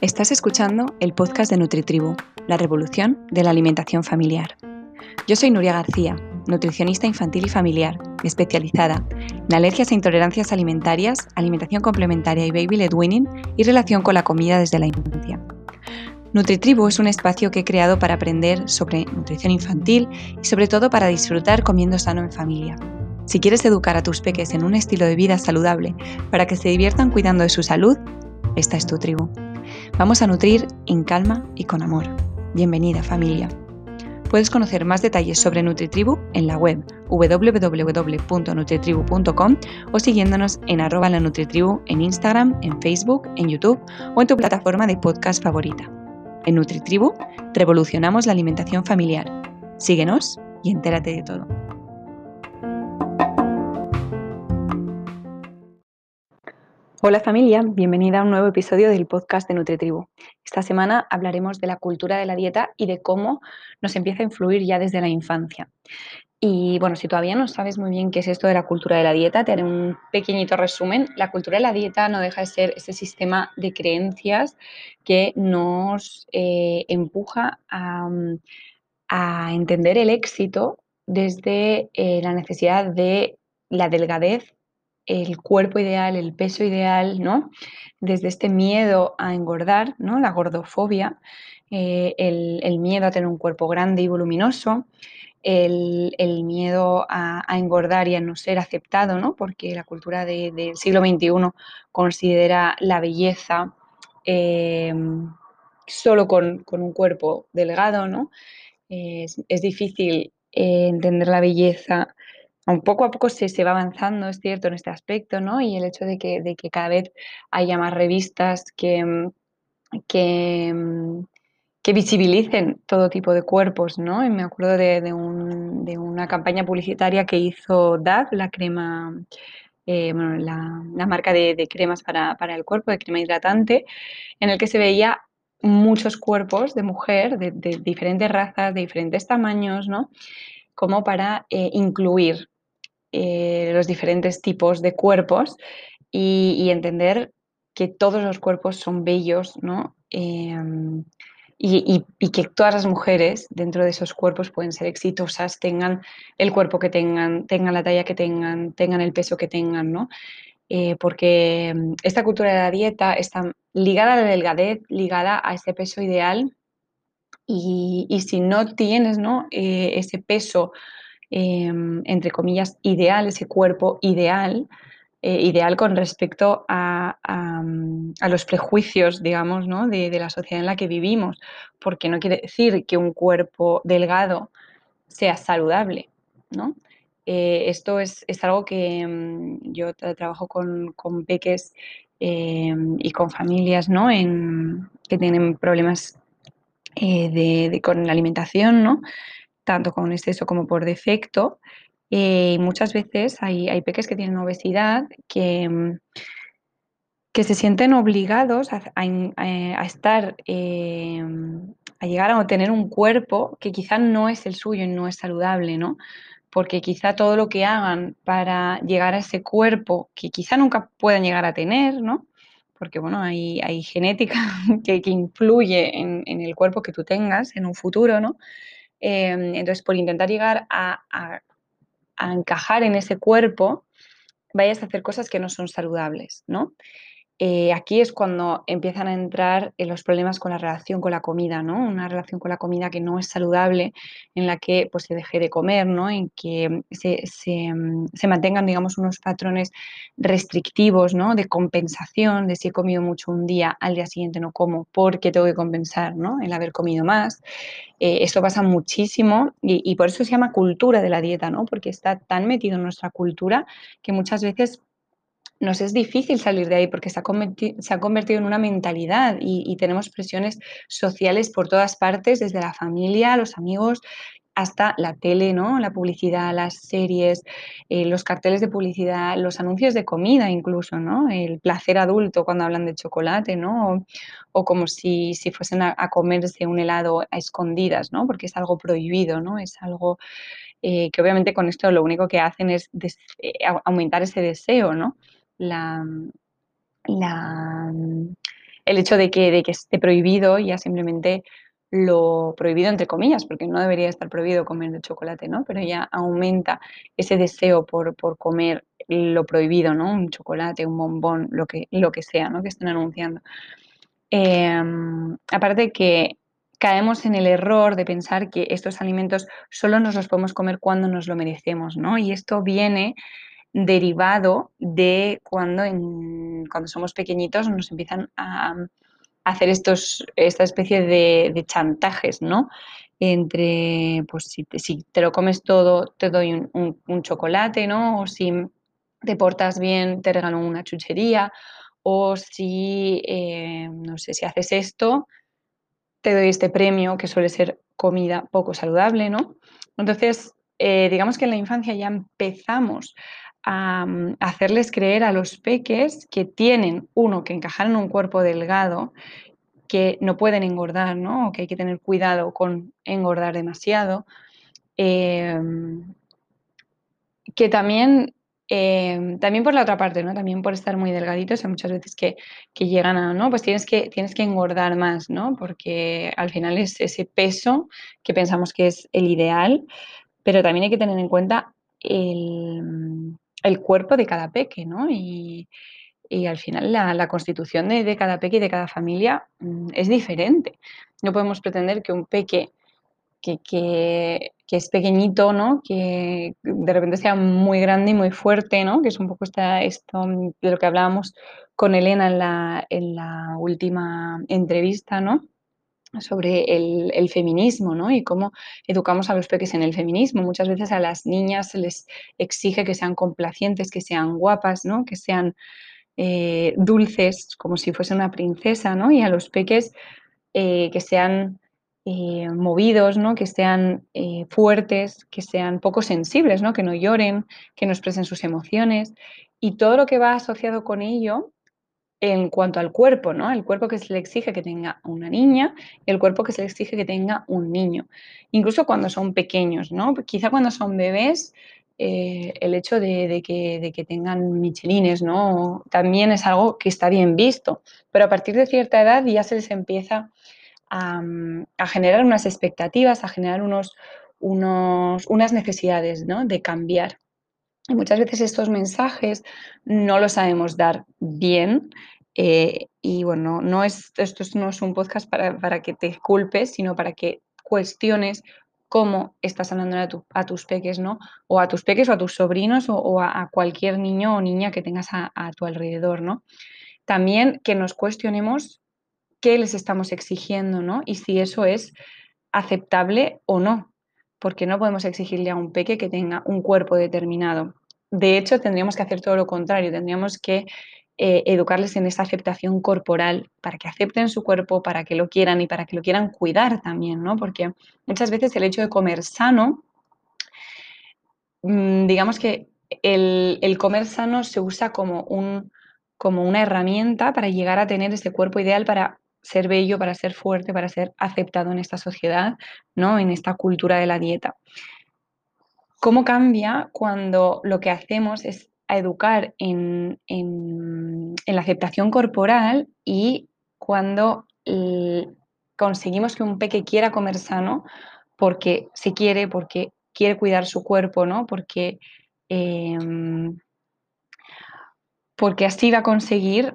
Estás escuchando el podcast de NutriTribu, la revolución de la alimentación familiar. Yo soy Nuria García, nutricionista infantil y familiar, especializada en alergias e intolerancias alimentarias, alimentación complementaria y baby led weaning y relación con la comida desde la infancia. NutriTribu es un espacio que he creado para aprender sobre nutrición infantil y sobre todo para disfrutar comiendo sano en familia. Si quieres educar a tus peques en un estilo de vida saludable para que se diviertan cuidando de su salud, esta es tu tribu. Vamos a nutrir en calma y con amor. Bienvenida familia. Puedes conocer más detalles sobre NutriTribu en la web www.nutritribu.com o siguiéndonos en arroba la NutriTribu en Instagram, en Facebook, en YouTube o en tu plataforma de podcast favorita. En NutriTribu revolucionamos la alimentación familiar. Síguenos y entérate de todo. Hola familia, bienvenida a un nuevo episodio del podcast de NutriTribu. Esta semana hablaremos de la cultura de la dieta y de cómo nos empieza a influir ya desde la infancia. Y bueno, si todavía no sabes muy bien qué es esto de la cultura de la dieta, te haré un pequeñito resumen. La cultura de la dieta no deja de ser ese sistema de creencias que nos eh, empuja a, entender el éxito desde eh, la necesidad de la delgadez el cuerpo ideal, el peso ideal, ¿no? Desde este miedo a engordar, ¿no? La gordofobia, eh, el, miedo a tener un cuerpo grande y voluminoso, el, miedo a, engordar y a no ser aceptado, ¿no? Porque la cultura del siglo XXI considera la belleza eh, solo con, un cuerpo delgado, ¿no? es, difícil eh, entender la belleza poco a poco se, va avanzando, es cierto, en este aspecto, ¿no? Y el hecho de que, cada vez haya más revistas que, mm, mm, que visibilicen todo tipo de cuerpos, ¿no? Y me acuerdo de, de, un, de una campaña publicitaria que hizo DAV, la crema, eh, bueno, la, marca de, cremas para, el cuerpo, de crema hidratante, en el que se veía muchos cuerpos de mujer de, de diferentes razas, de diferentes tamaños, ¿no? Como para eh, incluir eh, los diferentes tipos de cuerpos y, entender que todos los cuerpos son bellos, ¿no? Em, y, que todas las mujeres dentro de esos cuerpos pueden ser exitosas, tengan el cuerpo que tengan, tengan la talla que tengan, tengan el peso que tengan, ¿no? Eh, porque em, esta cultura de la dieta está ligada a la delgadez, ligada a ese peso ideal y, si no tienes ¿no? Eh, ese peso Em, entre comillas, ideal, ese cuerpo ideal, eh, ideal con respecto a, los prejuicios, digamos, ¿no? de, la sociedad en la que vivimos, porque no quiere decir que un cuerpo delgado sea saludable, ¿no? Eh, esto es, algo que em, yo trabajo con, peques em, y con familias ¿no? que tienen problemas eh, con la alimentación, ¿no? Tanto con exceso como por defecto. Eh, y muchas veces hay, hay, peques que tienen obesidad que, mm, que se sienten obligados a, estar, eh, a llegar a tener un cuerpo que quizá no es el suyo y no es saludable, ¿no? Porque quizá todo lo que hagan para llegar a ese cuerpo que quizá nunca puedan llegar a tener, ¿no? Porque bueno, hay, hay genética que, que influye en, en, el cuerpo que tú tengas en un futuro, ¿no? Em, entonces, por intentar llegar a, encajar en ese cuerpo, vayas a hacer cosas que no son saludables, ¿no? Eh, aquí es cuando empiezan a entrar en los problemas con la relación con la comida, ¿no? Una relación con la comida que no es saludable, en la que pues, se deje de comer, ¿no? En que se, se, mantengan, digamos, unos patrones restrictivos, ¿no? De compensación, de si he comido mucho un día, al día siguiente no como, porque tengo que compensar, ¿no? El haber comido más. Eh, esto pasa muchísimo y, y por eso se llama cultura de la dieta, ¿no? Porque está tan metido en nuestra cultura que muchas veces nos es difícil salir de ahí porque se ha, convertido en una mentalidad y, tenemos presiones sociales por todas partes, desde la familia, los amigos hasta la tele, ¿no? La publicidad, las series, eh, los carteles de publicidad, los anuncios de comida incluso, ¿no? El placer adulto cuando hablan de chocolate, ¿no? O, o como si, si fuesen a, a, comerse un helado a escondidas, ¿no? Porque es algo prohibido, ¿no? Es algo eh, que obviamente con esto lo único que hacen es eh, aumentar ese deseo, ¿no? La, el hecho de que, de que esté prohibido ya simplemente lo prohibido entre comillas, porque no debería estar prohibido comer de chocolate, ¿no? Pero ya aumenta ese deseo por, por comer lo prohibido, ¿no? Un chocolate, un bombón, lo que, lo que sea, ¿no? Que estén anunciando. Eh, aparte que caemos en el error de pensar que estos alimentos solo nos los podemos comer cuando nos lo merecemos, ¿no? Y esto viene derivado de cuando, cuando somos pequeñitos nos empiezan a, hacer estos, esta especie de, chantajes, ¿no? Entre, pues si te, si te, lo comes todo, te doy un, un, un, chocolate, ¿no? O si te portas bien, te regalo una chuchería. O si, eh, no sé, si haces esto, te doy este premio, que suele ser comida poco saludable, ¿no? Entonces, eh, digamos que en la infancia ya empezamos a, mm, hacerles creer a los peques que tienen, uno, que encajar en un cuerpo delgado, que no pueden engordar, ¿no? O que hay que tener cuidado con engordar demasiado. Eh, que también eh, también por la otra parte, ¿no? También por estar muy delgaditos, hay muchas veces que, que, llegan a, ¿no? Pues tienes que, tienes que engordar más, ¿no? Porque al final es ese peso que pensamos que es el ideal, pero también hay que tener en cuenta el, el cuerpo de cada peque, ¿no? Y, y al final la, la constitución de, de, cada peque y de cada familia mm, es diferente. No podemos pretender que un peque que, que, que, es pequeñito, ¿no? Que de repente sea muy grande y muy fuerte, ¿no? Que es un poco esta, esto de lo que hablábamos con Elena en la, en la última entrevista, ¿no? Sobre el, feminismo, ¿no? Y cómo educamos a los peques en el feminismo. Muchas veces a las niñas se les exige que sean complacientes, que sean guapas, ¿no? Que sean eh, dulces, como si fuese una princesa, ¿no? Y a los peques eh, que sean eh, movidos, ¿no? que sean fuertes, que sean poco sensibles, ¿no? que no lloren, que no expresen sus emociones y todo lo que va asociado con ello en cuanto al cuerpo, ¿no? El cuerpo que se le exige que tenga una niña y el cuerpo que se le exige que tenga un niño. Incluso cuando son pequeños, ¿no? Quizá cuando son bebés, eh, el hecho de, que, tengan michelines, ¿no? También es algo que está bien visto, pero a partir de cierta edad ya se les empieza a, a, generar unas expectativas, a generar unos, unos, unas necesidades ¿no? de cambiar. Y muchas veces estos mensajes no los sabemos dar bien. Eh, y bueno, no es, esto no es un podcast para, para, que te culpes, sino para que cuestiones cómo estás hablando a, tu, a, tus peques, ¿no? O a tus peques o a tus sobrinos o, a, cualquier niño o niña que tengas a, a tu alrededor, ¿no? También que nos cuestionemos qué les estamos exigiendo, ¿no? Y si eso es aceptable o no, porque no podemos exigirle a un peque que tenga un cuerpo determinado. De hecho, tendríamos que hacer todo lo contrario, tendríamos que eh, educarles en esa aceptación corporal para que acepten su cuerpo, para que lo quieran y para que lo quieran cuidar también, ¿no? Porque muchas veces el hecho de comer sano, mmm, digamos que el, el comer sano se usa como un, como una herramienta para llegar a tener ese cuerpo ideal para ser bello, para ser fuerte, para ser aceptado en esta sociedad, ¿no? en esta cultura de la dieta. ¿Cómo cambia cuando lo que hacemos es educar en, en, la aceptación corporal y cuando conseguimos que un peque quiera comer sano porque se quiere, porque quiere cuidar su cuerpo, ¿no? Porque, eh, porque así va a conseguir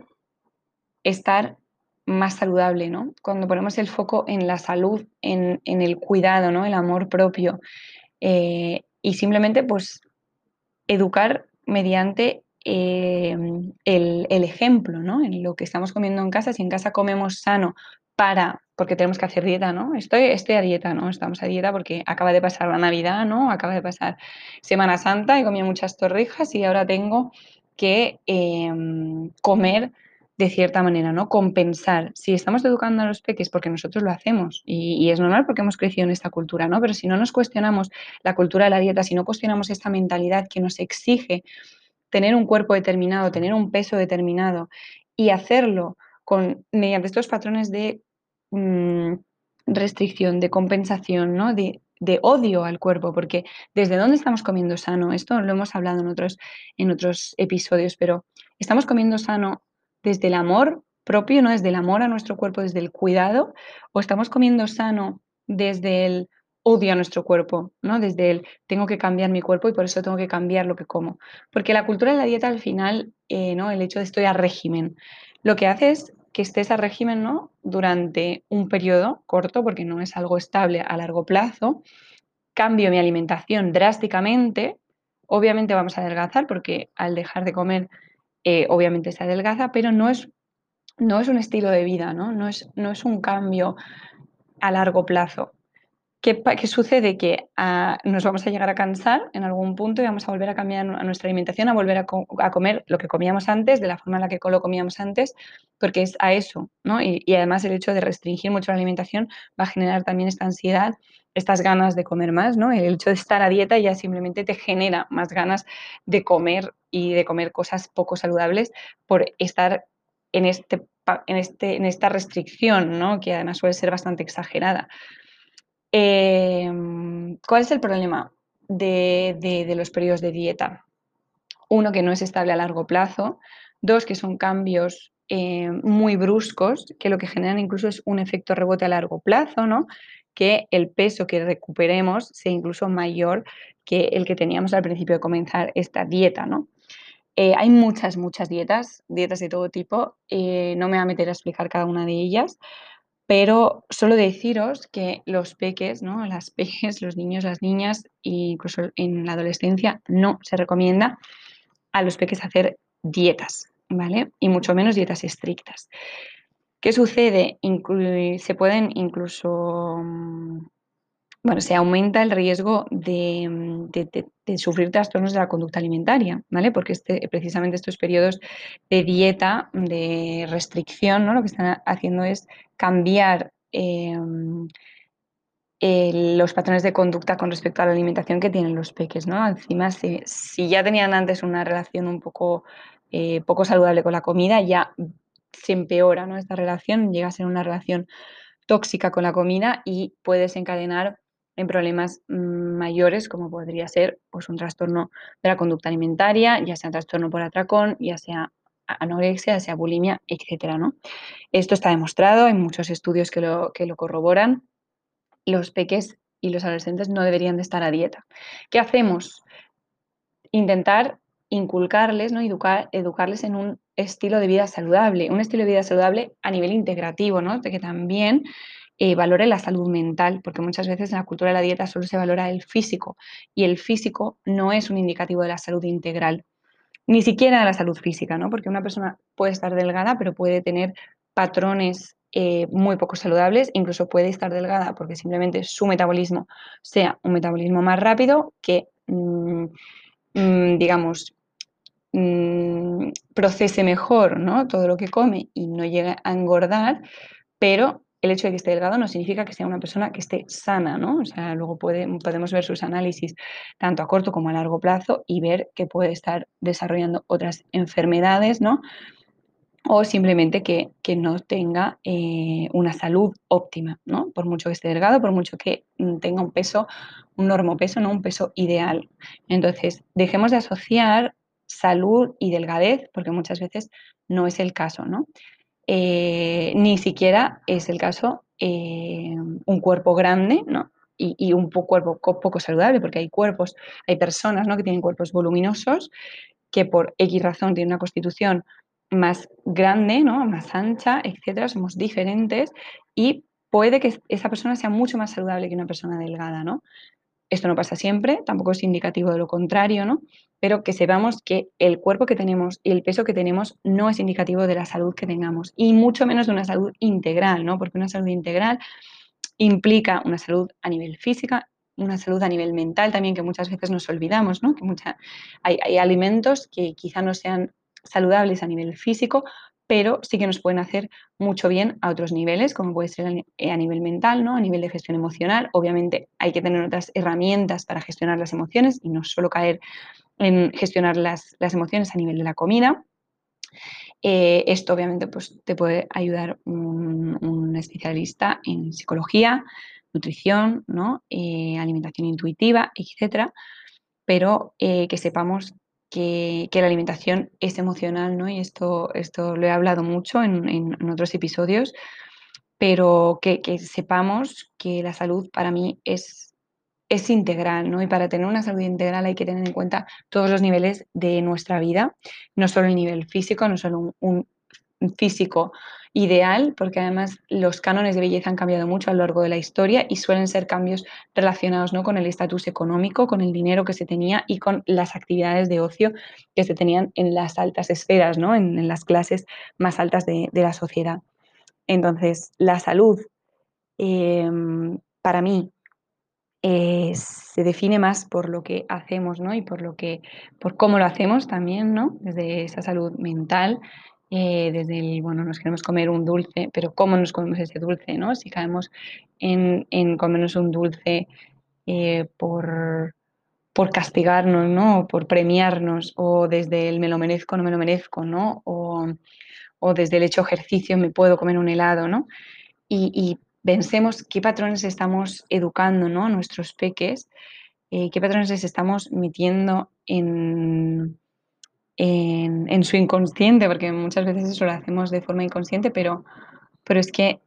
estar más saludable, ¿no? Cuando ponemos el foco en la salud, en, en el cuidado, ¿no? El amor propio. Eh, y simplemente, pues, educar mediante eh, el, el, ejemplo, ¿no? En lo que estamos comiendo en casa. Si en casa comemos sano para, porque tenemos que hacer dieta, ¿no? Estoy, a dieta, ¿no? Estamos a dieta porque acaba de pasar la Navidad, ¿no? Acaba de pasar Semana Santa, he comido muchas torrijas y ahora tengo que eh, comer de cierta manera, ¿no? Compensar. Si estamos educando a los peques porque nosotros lo hacemos y, es normal porque hemos crecido en esta cultura, ¿no? Pero si no nos cuestionamos la cultura de la dieta, si no cuestionamos esta mentalidad que nos exige tener un cuerpo determinado, tener un peso determinado y hacerlo con, mediante estos patrones de mmm, restricción, de compensación, ¿no? De, de odio al cuerpo, porque desde dónde estamos comiendo sano, esto lo hemos hablado en otros, en otros episodios, pero estamos comiendo sano desde el amor propio, ¿no? Desde el amor a nuestro cuerpo, desde el cuidado, o estamos comiendo sano desde el odio a nuestro cuerpo, ¿no? Desde el tengo que cambiar mi cuerpo y por eso tengo que cambiar lo que como. Porque la cultura de la dieta al final, eh, ¿no? El hecho de estoy a régimen, lo que hace es que estés a régimen, ¿no? Durante un periodo corto, porque no es algo estable a largo plazo, cambio mi alimentación drásticamente, obviamente vamos a adelgazar porque al dejar de comer eh, obviamente se adelgaza, pero no es, no es un estilo de vida, ¿no? No, es, no es un cambio a largo plazo. ¿Qué, qué sucede? Que uh, nos vamos a llegar a cansar en algún punto y vamos a volver a cambiar a nuestra alimentación, a volver a, co a, comer lo que comíamos antes, de la forma en la que lo comíamos antes, porque es a eso, ¿no? Y, y además el hecho de restringir mucho la alimentación va a generar también esta ansiedad estas ganas de comer más, ¿no? El hecho de estar a dieta ya simplemente te genera más ganas de comer y de comer cosas poco saludables por estar en, este, en, este, en esta restricción, ¿no? Que además suele ser bastante exagerada. Eh, ¿Cuál es el problema de los periodos de dieta? Uno, que no es estable a largo plazo. Dos, que son cambios eh, muy bruscos, que lo que generan incluso es un efecto rebote a largo plazo, ¿no? que el peso que recuperemos sea incluso mayor que el que teníamos al principio de comenzar esta dieta, ¿no? Eh, hay muchas, muchas dietas, dietas de todo tipo. Eh, no me voy a meter a explicar cada una de ellas, pero solo deciros que los peques, ¿no? Las peques, los niños, las niñas, e incluso en la adolescencia, no se recomienda a los peques hacer dietas, ¿vale? Y mucho menos dietas estrictas. ¿Qué sucede? Se pueden incluso, mm, bueno, se aumenta el riesgo de, mm, de, de, sufrir trastornos de la conducta alimentaria, ¿vale? Porque este, precisamente estos periodos de dieta, de restricción, ¿no? Lo que están haciendo es cambiar eh, los patrones de conducta con respecto a la alimentación que tienen los peques, ¿no? Encima, si, si ya tenían antes una relación un poco, eh, poco saludable con la comida, ya se empeora ¿no? esta relación, llega a ser una relación tóxica con la comida y puede desencadenar en problemas mm, mayores como podría ser pues, un trastorno de la conducta alimentaria, ya sea un trastorno por atracón, ya sea anorexia, sea bulimia, etcétera, ¿no? Esto está demostrado, hay muchos estudios que lo, que lo corroboran. Los peques y los adolescentes no deberían de estar a dieta. ¿Qué hacemos? Intentar inculcarles, ¿no? Educar, educarles en un estilo de vida saludable, un estilo de vida saludable a nivel integrativo, ¿no? De que también eh, valore la salud mental, porque muchas veces en la cultura de la dieta solo se valora el físico y el físico no es un indicativo de la salud integral, ni siquiera de la salud física, ¿no? Porque una persona puede estar delgada, pero puede tener patrones eh, muy poco saludables, incluso puede estar delgada porque simplemente su metabolismo sea un metabolismo más rápido que, mmm, mmm, digamos, mmm, procese mejor ¿no? todo lo que come y no llegue a engordar, pero el hecho de que esté delgado no significa que sea una persona que esté sana, ¿no? O sea, luego podemos ver sus análisis tanto a corto como a largo plazo y ver que puede estar desarrollando otras enfermedades, ¿no? O simplemente que, que no tenga eh, una salud óptima, ¿no? Por mucho que esté delgado, por mucho que mm, tenga un peso, un normopeso, ¿no? Un peso ideal. Entonces, dejemos de asociar salud y delgadez, porque muchas veces no es el caso, ¿no? Eh, ni siquiera es el caso eh, un cuerpo grande, ¿no? Y, un cuerpo poco saludable, porque hay cuerpos, hay personas ¿no? que tienen cuerpos voluminosos que por X razón tienen una constitución más grande, ¿no? más ancha, etcétera, somos diferentes y puede que esa persona sea mucho más saludable que una persona delgada, ¿no? Esto no pasa siempre, tampoco es indicativo de lo contrario, ¿no? Pero que sepamos que el cuerpo que tenemos y el peso que tenemos no es indicativo de la salud que tengamos y mucho menos de una salud integral, ¿no? Porque una salud integral implica una salud a nivel física, una salud a nivel mental también que muchas veces nos olvidamos, ¿no? Que hay alimentos que quizá no sean saludables a nivel físico, pero sí que nos pueden hacer mucho bien a otros niveles, como puede ser a nivel mental, ¿no? a nivel de gestión emocional. Obviamente hay que tener otras herramientas para gestionar las emociones y no solo caer en gestionar las, emociones a nivel de la comida. Eh, esto obviamente pues, te puede ayudar un, especialista en psicología, nutrición, ¿no? Eh, alimentación intuitiva, etcétera, pero eh, que sepamos que, la alimentación es emocional, ¿no? Y esto, esto lo he hablado mucho en, otros episodios, pero que, que, sepamos que la salud para mí es, es integral, ¿no? Y para tener una salud integral hay que tener en cuenta todos los niveles de nuestra vida, no solo el nivel físico, no solo un, físico ideal, porque además los cánones de belleza han cambiado mucho a lo largo de la historia y suelen ser cambios relacionados ¿no? con el estatus económico, con el dinero que se tenía y con las actividades de ocio que se tenían en las altas esferas, ¿no? en, las clases más altas de, la sociedad. Entonces, la salud, em, para mí, eh, se define más por lo que hacemos, ¿no? Y por lo que, por cómo lo hacemos también, ¿no? Desde esa salud mental, eh, desde el, bueno, nos queremos comer un dulce, pero cómo nos comemos ese dulce, ¿no? Si caemos en, comernos un dulce eh, por, por castigarnos, ¿no? O por premiarnos, o desde el me lo merezco, no me lo merezco, ¿no? O, desde el hecho ejercicio me puedo comer un helado, ¿no? Y, y pensemos qué patrones estamos educando ¿no? nuestros peques, eh, qué patrones estamos metiendo en, en, su inconsciente, porque muchas veces eso lo hacemos de forma inconsciente, pero, pero es que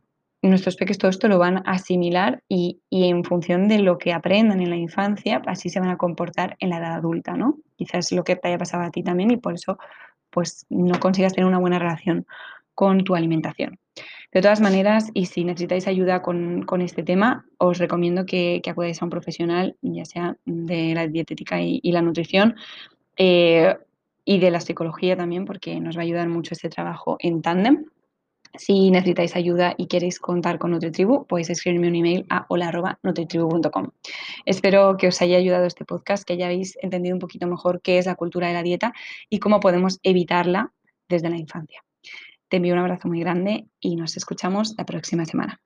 nuestros peques todo esto lo van a asimilar y, en función de lo que aprendan en la infancia, así se van a comportar en la edad adulta, ¿no? Quizás lo que te haya pasado a ti también y por eso pues no consigas tener una buena relación con tu alimentación. De todas maneras, y si necesitáis ayuda con, este tema, os recomiendo que, que, acudáis a un profesional, ya sea de la dietética y, la nutrición, eh, y de la psicología también, porque nos va a ayudar mucho este trabajo en tándem. Si necesitáis ayuda y queréis contar con NutriTribu, podéis escribirme un email a hola.nutritribu.com. Espero que os haya ayudado este podcast, que hayáis entendido un poquito mejor qué es la cultura de la dieta y cómo podemos evitarla desde la infancia. Te envío un abrazo muy grande y nos escuchamos la próxima semana.